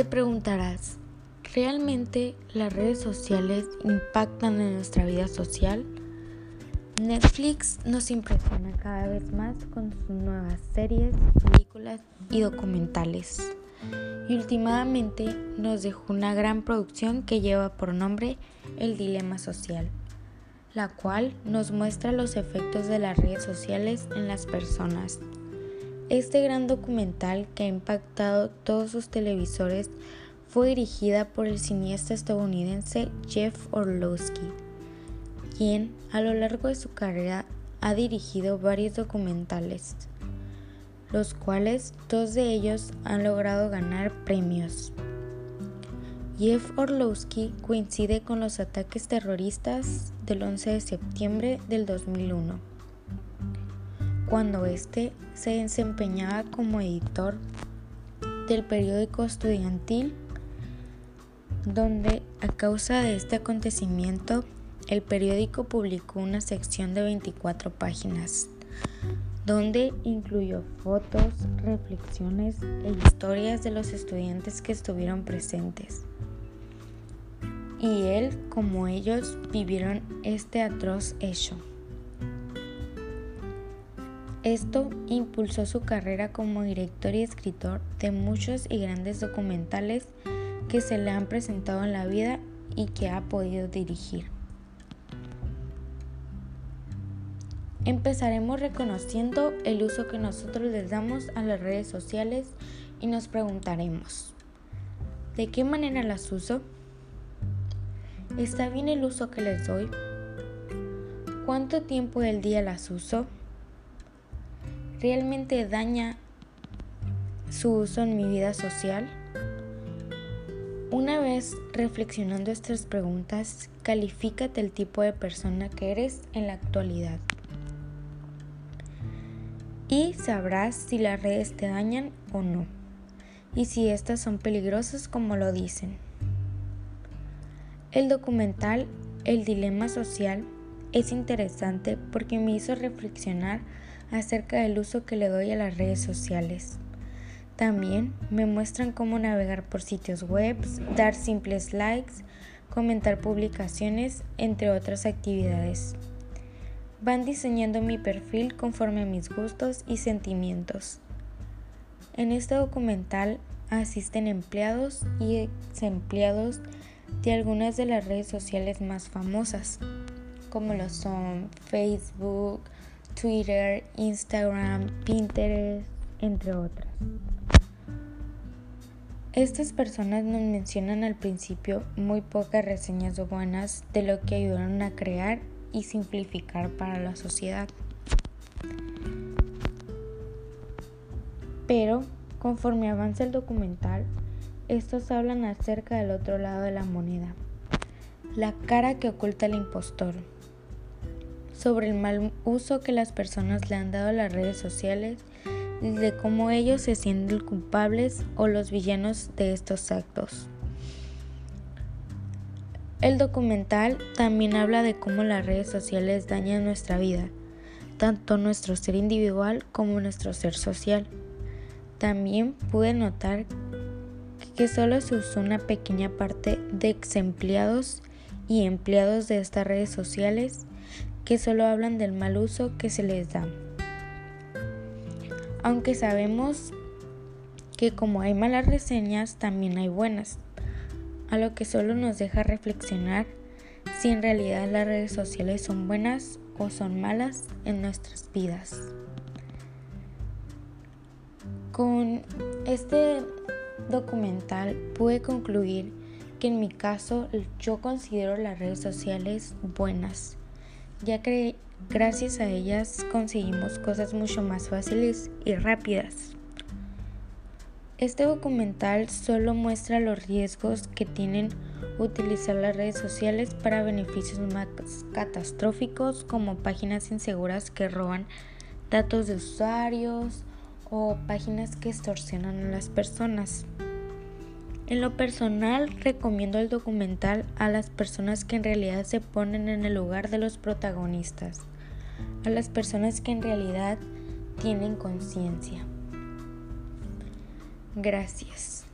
Te preguntarás, ¿realmente las redes sociales impactan en nuestra vida social? Netflix nos impresiona cada vez más con sus nuevas series, películas y documentales. Y últimamente nos dejó una gran producción que lleva por nombre El Dilema Social, la cual nos muestra los efectos de las redes sociales en las personas este gran documental que ha impactado todos sus televisores fue dirigida por el cineasta estadounidense Jeff Orlowski, quien a lo largo de su carrera ha dirigido varios documentales, los cuales dos de ellos han logrado ganar premios. Jeff Orlowski coincide con los ataques terroristas del 11 de septiembre del 2001 cuando éste se desempeñaba como editor del periódico estudiantil, donde a causa de este acontecimiento el periódico publicó una sección de 24 páginas, donde incluyó fotos, reflexiones e historias de los estudiantes que estuvieron presentes. Y él, como ellos, vivieron este atroz hecho. Esto impulsó su carrera como director y escritor de muchos y grandes documentales que se le han presentado en la vida y que ha podido dirigir. Empezaremos reconociendo el uso que nosotros les damos a las redes sociales y nos preguntaremos, ¿de qué manera las uso? ¿Está bien el uso que les doy? ¿Cuánto tiempo del día las uso? Realmente daña su uso en mi vida social? Una vez reflexionando estas preguntas, califícate el tipo de persona que eres en la actualidad. Y sabrás si las redes te dañan o no, y si estas son peligrosas como lo dicen. El documental El Dilema Social es interesante porque me hizo reflexionar acerca del uso que le doy a las redes sociales. También me muestran cómo navegar por sitios web, dar simples likes, comentar publicaciones, entre otras actividades. Van diseñando mi perfil conforme a mis gustos y sentimientos. En este documental asisten empleados y ex empleados de algunas de las redes sociales más famosas, como lo son Facebook, Twitter, Instagram, Pinterest, entre otras. Estas personas nos mencionan al principio muy pocas reseñas buenas de lo que ayudaron a crear y simplificar para la sociedad. Pero conforme avanza el documental, estos hablan acerca del otro lado de la moneda, la cara que oculta el impostor sobre el mal uso que las personas le han dado a las redes sociales y de cómo ellos se sienten culpables o los villanos de estos actos. El documental también habla de cómo las redes sociales dañan nuestra vida, tanto nuestro ser individual como nuestro ser social. También pude notar que solo se usó una pequeña parte de ex empleados y empleados de estas redes sociales que solo hablan del mal uso que se les da. Aunque sabemos que como hay malas reseñas, también hay buenas, a lo que solo nos deja reflexionar si en realidad las redes sociales son buenas o son malas en nuestras vidas. Con este documental pude concluir que en mi caso yo considero las redes sociales buenas ya que gracias a ellas conseguimos cosas mucho más fáciles y rápidas. Este documental solo muestra los riesgos que tienen utilizar las redes sociales para beneficios más catastróficos como páginas inseguras que roban datos de usuarios o páginas que extorsionan a las personas. En lo personal, recomiendo el documental a las personas que en realidad se ponen en el lugar de los protagonistas, a las personas que en realidad tienen conciencia. Gracias.